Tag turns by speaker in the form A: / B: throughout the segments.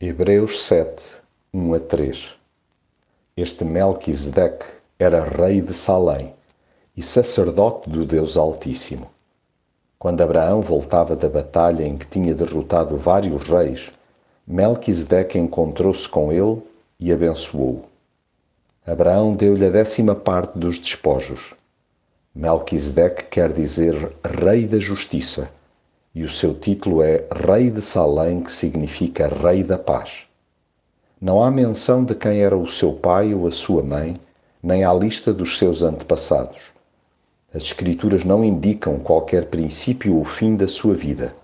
A: Hebreus 7, 1 a 3 Este Melquisedeque era rei de Salém e sacerdote do Deus Altíssimo. Quando Abraão voltava da batalha em que tinha derrotado vários reis, Melquisedeque encontrou-se com ele e abençoou-o. Abraão deu-lhe a décima parte dos despojos. Melquisedeque quer dizer Rei da Justiça e o seu título é Rei de Salém, que significa Rei da Paz. Não há menção de quem era o seu pai ou a sua mãe, nem há lista dos seus antepassados. As Escrituras não indicam qualquer princípio ou fim da sua vida.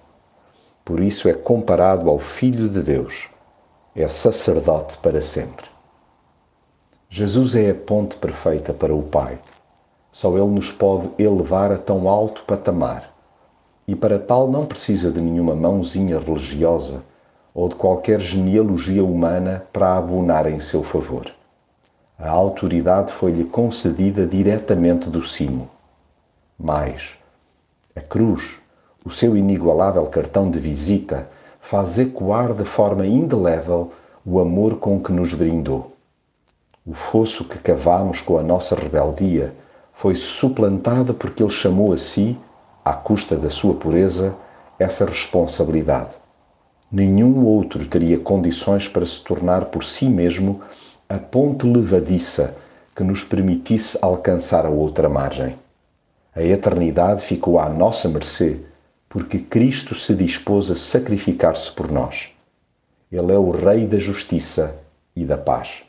A: Por isso é comparado ao Filho de Deus. É sacerdote para sempre. Jesus é a ponte perfeita para o Pai. Só Ele nos pode elevar a tão alto patamar e para tal não precisa de nenhuma mãozinha religiosa ou de qualquer genealogia humana para abonar em seu favor. A autoridade foi-lhe concedida diretamente do cimo. Mais, a cruz, o seu inigualável cartão de visita, faz ecoar de forma indelével o amor com que nos brindou. O fosso que cavamos com a nossa rebeldia foi suplantado porque ele chamou a si à custa da sua pureza, essa responsabilidade. Nenhum outro teria condições para se tornar por si mesmo a ponte levadiça que nos permitisse alcançar a outra margem. A eternidade ficou à nossa mercê porque Cristo se dispôs a sacrificar-se por nós. Ele é o Rei da justiça e da paz,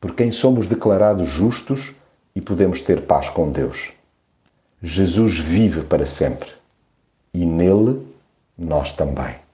A: por quem somos declarados justos e podemos ter paz com Deus. Jesus vive para sempre e nele nós também.